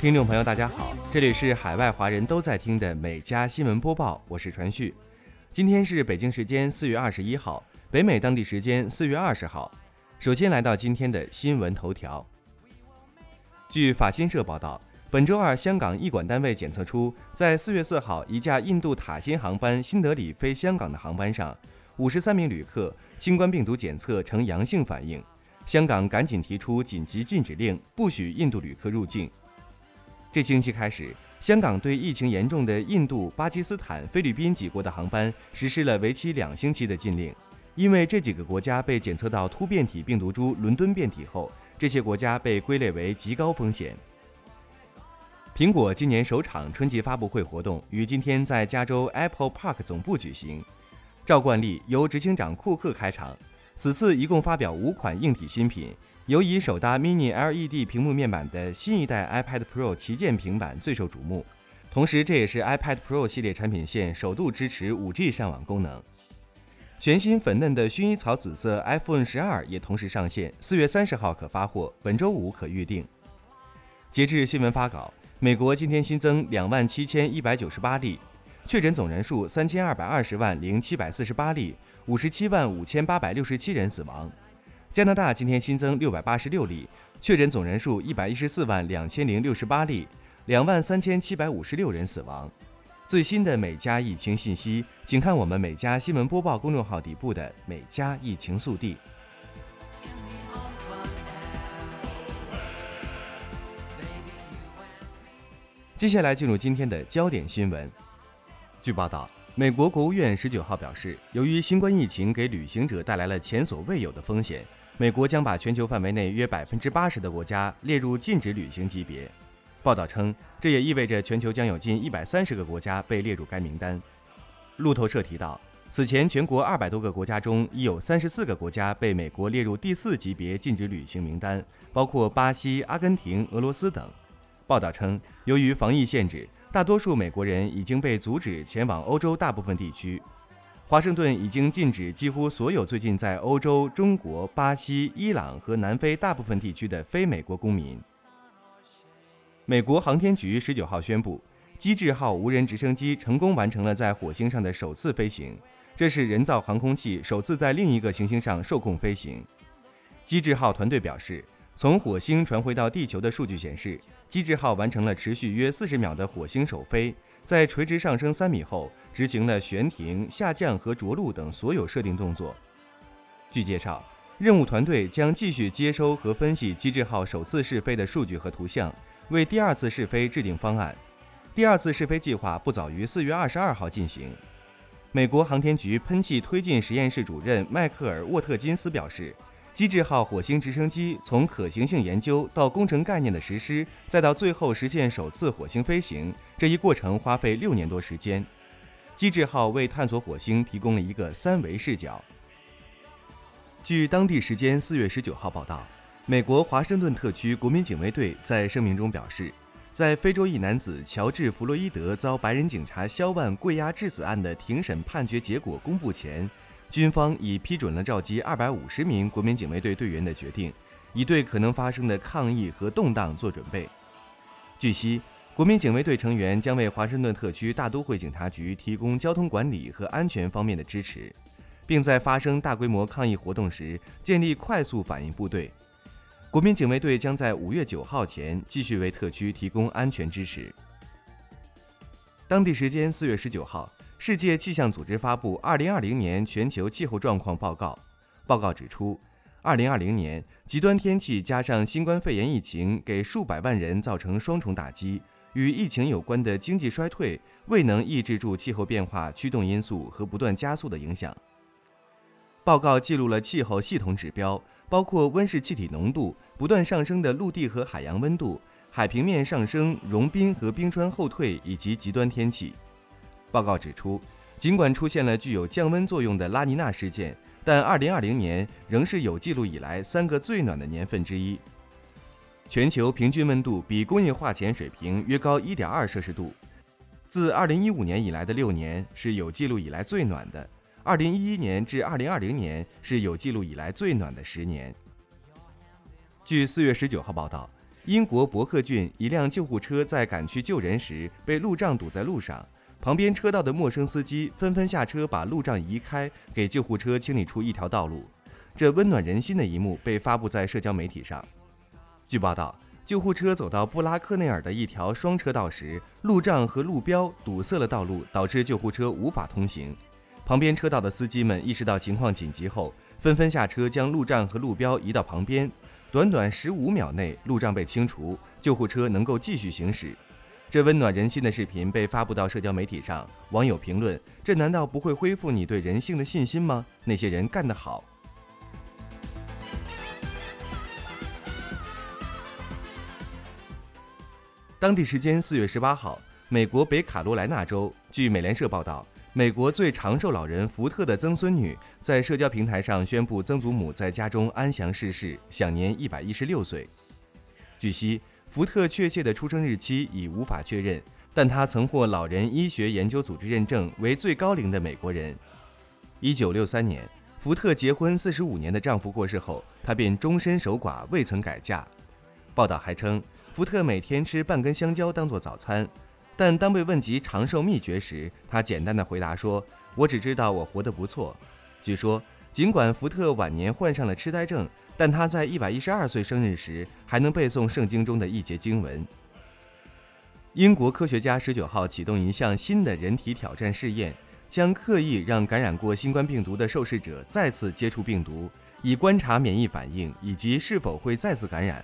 听众朋友，大家好，这里是海外华人都在听的每家新闻播报，我是传旭。今天是北京时间四月二十一号，北美当地时间四月二十号。首先来到今天的新闻头条。据法新社报道，本周二，香港医管单位检测出，在四月四号一架印度塔新航班新德里飞香港的航班上，五十三名旅客新冠病毒检测呈阳性反应，香港赶紧提出紧急禁止令，不许印度旅客入境。这星期开始，香港对疫情严重的印度、巴基斯坦、菲律宾几国的航班实施了为期两星期的禁令，因为这几个国家被检测到突变体病毒株伦敦变体后，这些国家被归类为极高风险。苹果今年首场春季发布会活动于今天在加州 Apple Park 总部举行，照惯例由执行长库克开场。此次一共发表五款硬体新品。由以首搭 Mini LED 屏幕面板的新一代 iPad Pro 旗舰平板最受瞩目，同时这也是 iPad Pro 系列产品线首度支持 5G 上网功能。全新粉嫩的薰衣草紫色 iPhone 十二也同时上线，四月三十号可发货，本周五可预定。截至新闻发稿，美国今天新增两万七千一百九十八例确诊，总人数三千二百二十万零七百四十八例，五十七万五千八百六十七人死亡。加拿大今天新增六百八十六例确诊，总人数一百一十四万两千零六十八例，两万三千七百五十六人死亡。最新的每家疫情信息，请看我们每家新闻播报公众号底部的每家疫情速递。接下来进入今天的焦点新闻。据报道。美国国务院十九号表示，由于新冠疫情给旅行者带来了前所未有的风险，美国将把全球范围内约百分之八十的国家列入禁止旅行级别。报道称，这也意味着全球将有近一百三十个国家被列入该名单。路透社提到，此前全国二百多个国家中，已有三十四个国家被美国列入第四级别禁止旅行名单，包括巴西、阿根廷、俄罗斯等。报道称，由于防疫限制。大多数美国人已经被阻止前往欧洲大部分地区。华盛顿已经禁止几乎所有最近在欧洲、中国、巴西、伊朗和南非大部分地区的非美国公民。美国航天局十九号宣布，机智号无人直升机成功完成了在火星上的首次飞行，这是人造航空器首次在另一个行星上受控飞行。机智号团队表示，从火星传回到地球的数据显示。机智号完成了持续约四十秒的火星首飞，在垂直上升三米后，执行了悬停、下降和着陆等所有设定动作。据介绍，任务团队将继续接收和分析机智号首次试飞的数据和图像，为第二次试飞制定方案。第二次试飞计划不早于四月二十二号进行。美国航天局喷气推进实验室主任迈克尔·沃特金斯表示。机智号火星直升机从可行性研究到工程概念的实施，再到最后实现首次火星飞行，这一过程花费六年多时间。机智号为探索火星提供了一个三维视角。据当地时间四月十九号报道，美国华盛顿特区国民警卫队在声明中表示，在非洲裔男子乔治·弗洛伊德遭白人警察肖万跪压致死案的庭审判决结果公布前。军方已批准了召集二百五十名国民警卫队队员的决定，以对可能发生的抗议和动荡做准备。据悉，国民警卫队成员将为华盛顿特区大都会警察局提供交通管理和安全方面的支持，并在发生大规模抗议活动时建立快速反应部队。国民警卫队将在五月九号前继续为特区提供安全支持。当地时间四月十九号。世界气象组织发布《二零二零年全球气候状况报告》。报告指出，二零二零年极端天气加上新冠肺炎疫情，给数百万人造成双重打击。与疫情有关的经济衰退未能抑制住气候变化驱动因素和不断加速的影响。报告记录了气候系统指标，包括温室气体浓度、不断上升的陆地和海洋温度、海平面上升、融冰和冰川后退以及极端天气。报告指出，尽管出现了具有降温作用的拉尼娜事件，但2020年仍是有记录以来三个最暖的年份之一。全球平均温度比工业化前水平约高1.2摄氏度。自2015年以来的六年是有记录以来最暖的，2011年至2020年是有记录以来最暖的十年。据4月19号报道。英国伯克郡一辆救护车在赶去救人时被路障堵在路上，旁边车道的陌生司机纷纷下车把路障移开，给救护车清理出一条道路。这温暖人心的一幕被发布在社交媒体上。据报道，救护车走到布拉克内尔的一条双车道时，路障和路标堵塞了道路，导致救护车无法通行。旁边车道的司机们意识到情况紧急后，纷纷下车将路障和路标移到旁边。短短十五秒内，路障被清除，救护车能够继续行驶。这温暖人心的视频被发布到社交媒体上，网友评论：“这难道不会恢复你对人性的信心吗？那些人干得好。”当地时间四月十八号，美国北卡罗来纳州，据美联社报道。美国最长寿老人福特的曾孙女在社交平台上宣布，曾祖母在家中安详逝世，享年一百一十六岁。据悉，福特确切的出生日期已无法确认，但他曾获老人医学研究组织认证为最高龄的美国人。一九六三年，福特结婚四十五年的丈夫过世后，她便终身守寡，未曾改嫁。报道还称，福特每天吃半根香蕉当做早餐。但当被问及长寿秘诀时，他简单的回答说：“我只知道我活得不错。”据说，尽管福特晚年患上了痴呆症，但他在一百一十二岁生日时还能背诵圣经中的一节经文。英国科学家十九号启动一项新的人体挑战试验，将刻意让感染过新冠病毒的受试者再次接触病毒，以观察免疫反应以及是否会再次感染。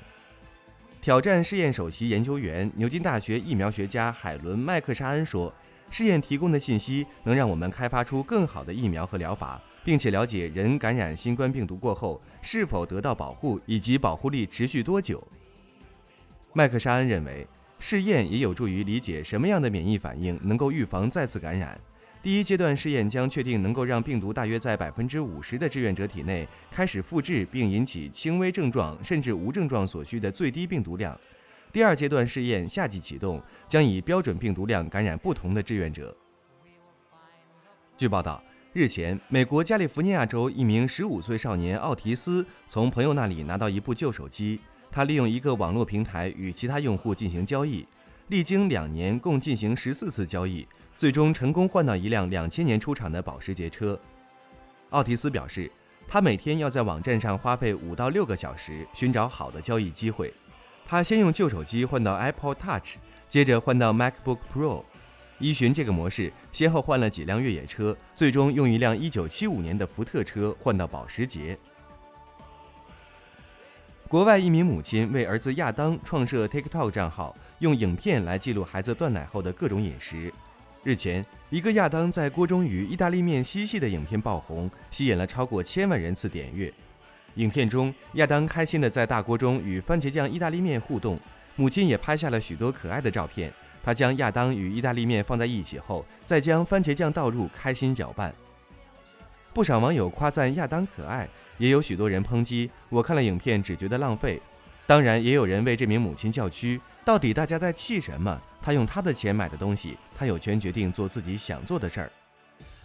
挑战试验首席研究员、牛津大学疫苗学家海伦·麦克沙恩说：“试验提供的信息能让我们开发出更好的疫苗和疗法，并且了解人感染新冠病毒过后是否得到保护以及保护力持续多久。”麦克沙恩认为，试验也有助于理解什么样的免疫反应能够预防再次感染。第一阶段试验将确定能够让病毒大约在百分之五十的志愿者体内开始复制，并引起轻微症状甚至无症状所需的最低病毒量。第二阶段试验夏季启动，将以标准病毒量感染不同的志愿者。据报道，日前，美国加利福尼亚州一名十五岁少年奥提斯从朋友那里拿到一部旧手机，他利用一个网络平台与其他用户进行交易，历经两年，共进行十四次交易。最终成功换到一辆两千年出厂的保时捷车。奥提斯表示，他每天要在网站上花费五到六个小时寻找好的交易机会。他先用旧手机换到 Apple Touch，接着换到 MacBook Pro。依循这个模式，先后换了几辆越野车，最终用一辆1975年的福特车换到保时捷。国外一名母亲为儿子亚当创设 TikTok 账号，用影片来记录孩子断奶后的各种饮食。日前，一个亚当在锅中与意大利面嬉戏的影片爆红，吸引了超过千万人次点阅。影片中，亚当开心地在大锅中与番茄酱意大利面互动，母亲也拍下了许多可爱的照片。他将亚当与意大利面放在一起后，再将番茄酱倒入，开心搅拌。不少网友夸赞亚当可爱，也有许多人抨击。我看了影片，只觉得浪费。当然，也有人为这名母亲叫屈。到底大家在气什么？他用他的钱买的东西，他有权决定做自己想做的事儿。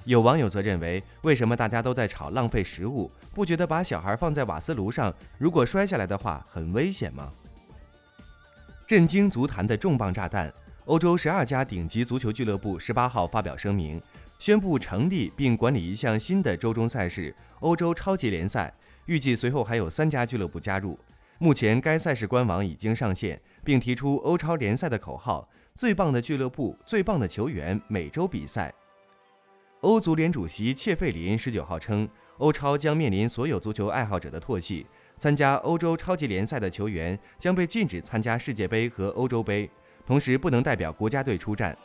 有网友则认为，为什么大家都在吵浪费食物？不觉得把小孩放在瓦斯炉上，如果摔下来的话，很危险吗？震惊足坛的重磅炸弹！欧洲十二家顶级足球俱乐部十八号发表声明，宣布成立并管理一项新的周中赛事——欧洲超级联赛。预计随后还有三家俱乐部加入。目前，该赛事官网已经上线，并提出欧超联赛的口号：“最棒的俱乐部，最棒的球员，每周比赛。”欧足联主席切费林十九号称，欧超将面临所有足球爱好者的唾弃。参加欧洲超级联赛的球员将被禁止参加世界杯和欧洲杯，同时不能代表国家队出战。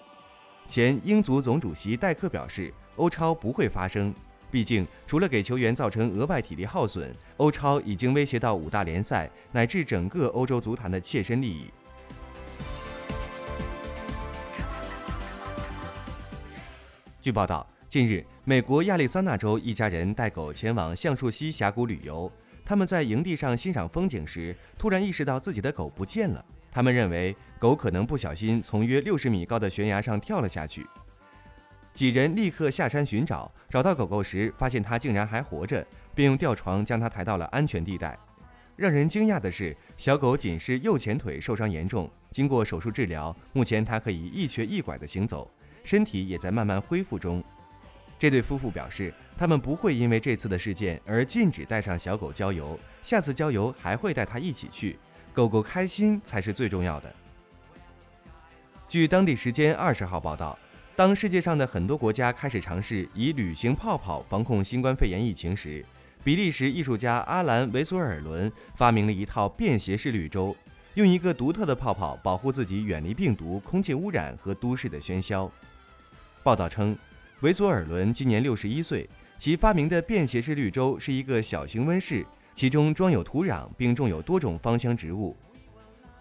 前英足总主席戴克表示，欧超不会发生。毕竟，除了给球员造成额外体力耗损，欧超已经威胁到五大联赛乃至整个欧洲足坛的切身利益。据报道，近日，美国亚利桑那州一家人带狗前往橡树溪峡谷旅游，他们在营地上欣赏风景时，突然意识到自己的狗不见了。他们认为狗可能不小心从约六十米高的悬崖上跳了下去。几人立刻下山寻找，找到狗狗时，发现它竟然还活着，并用吊床将它抬到了安全地带。让人惊讶的是，小狗仅是右前腿受伤严重，经过手术治疗，目前它可以一瘸一拐地行走，身体也在慢慢恢复中。这对夫妇表示，他们不会因为这次的事件而禁止带上小狗郊游，下次郊游还会带它一起去。狗狗开心才是最重要的。据当地时间二十号报道，当世界上的很多国家开始尝试以旅行泡泡防控新冠肺炎疫情时，比利时艺术家阿兰·维索尔伦发明了一套便携式绿洲，用一个独特的泡泡保护自己远离病毒、空气污染和都市的喧嚣。报道称。维索尔伦今年六十一岁，其发明的便携式绿洲是一个小型温室，其中装有土壤，并种有多种芳香植物。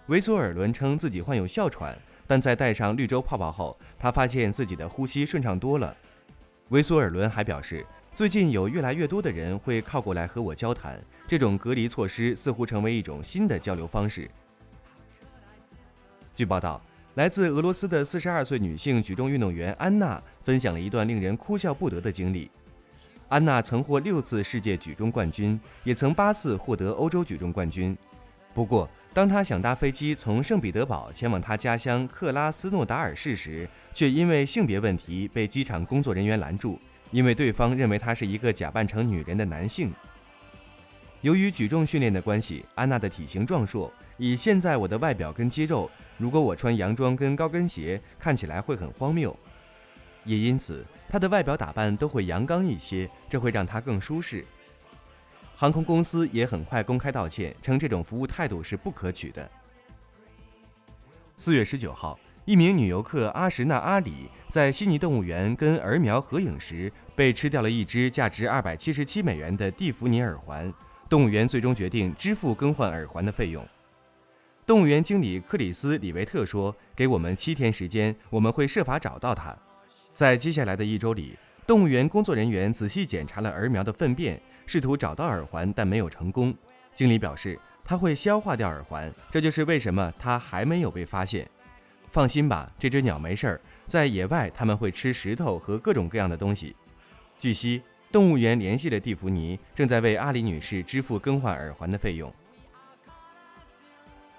维索尔伦称自己患有哮喘，但在戴上绿洲泡泡后，他发现自己的呼吸顺畅多了。维索尔伦还表示，最近有越来越多的人会靠过来和我交谈，这种隔离措施似乎成为一种新的交流方式。据报道。来自俄罗斯的四十二岁女性举重运动员安娜分享了一段令人哭笑不得的经历。安娜曾获六次世界举重冠军，也曾八次获得欧洲举重冠军。不过，当他想搭飞机从圣彼得堡前往他家乡克拉斯诺达尔市时，却因为性别问题被机场工作人员拦住，因为对方认为他是一个假扮成女人的男性。由于举重训练的关系，安娜的体型壮硕。以现在我的外表跟肌肉。如果我穿洋装跟高跟鞋，看起来会很荒谬。也因此，她的外表打扮都会阳刚一些，这会让她更舒适。航空公司也很快公开道歉，称这种服务态度是不可取的。四月十九号，一名女游客阿什纳阿里在悉尼动物园跟儿苗合影时，被吃掉了一只价值二百七十七美元的蒂芙尼耳环。动物园最终决定支付更换耳环的费用。动物园经理克里斯·里维特说：“给我们七天时间，我们会设法找到它。”在接下来的一周里，动物园工作人员仔细检查了儿苗的粪便，试图找到耳环，但没有成功。经理表示，他会消化掉耳环，这就是为什么它还没有被发现。放心吧，这只鸟没事儿。在野外，他们会吃石头和各种各样的东西。据悉，动物园联系了蒂芙尼，正在为阿里女士支付更换耳环的费用。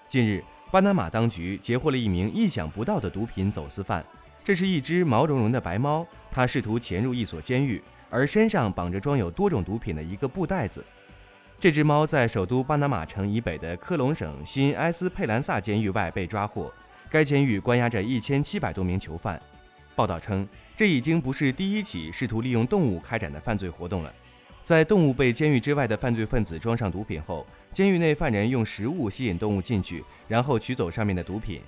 近日，巴拿马当局截获了一名意想不到的毒品走私犯。这是一只毛茸茸的白猫，它试图潜入一所监狱，而身上绑着装有多种毒品的一个布袋子。这只猫在首都巴拿马城以北的科隆省新埃斯佩兰萨监狱外被抓获。该监狱关押着一千七百多名囚犯。报道称，这已经不是第一起试图利用动物开展的犯罪活动了。在动物被监狱之外的犯罪分子装上毒品后，监狱内犯人用食物吸引动物进去，然后取走上面的毒品。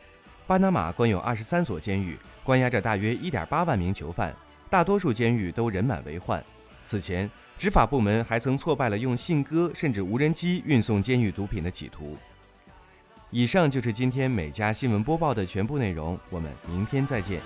巴拿马关有二十三所监狱，关押着大约一点八万名囚犯，大多数监狱都人满为患。此前，执法部门还曾挫败了用信鸽甚至无人机运送监狱毒品的企图。以上就是今天每家新闻播报的全部内容，我们明天再见。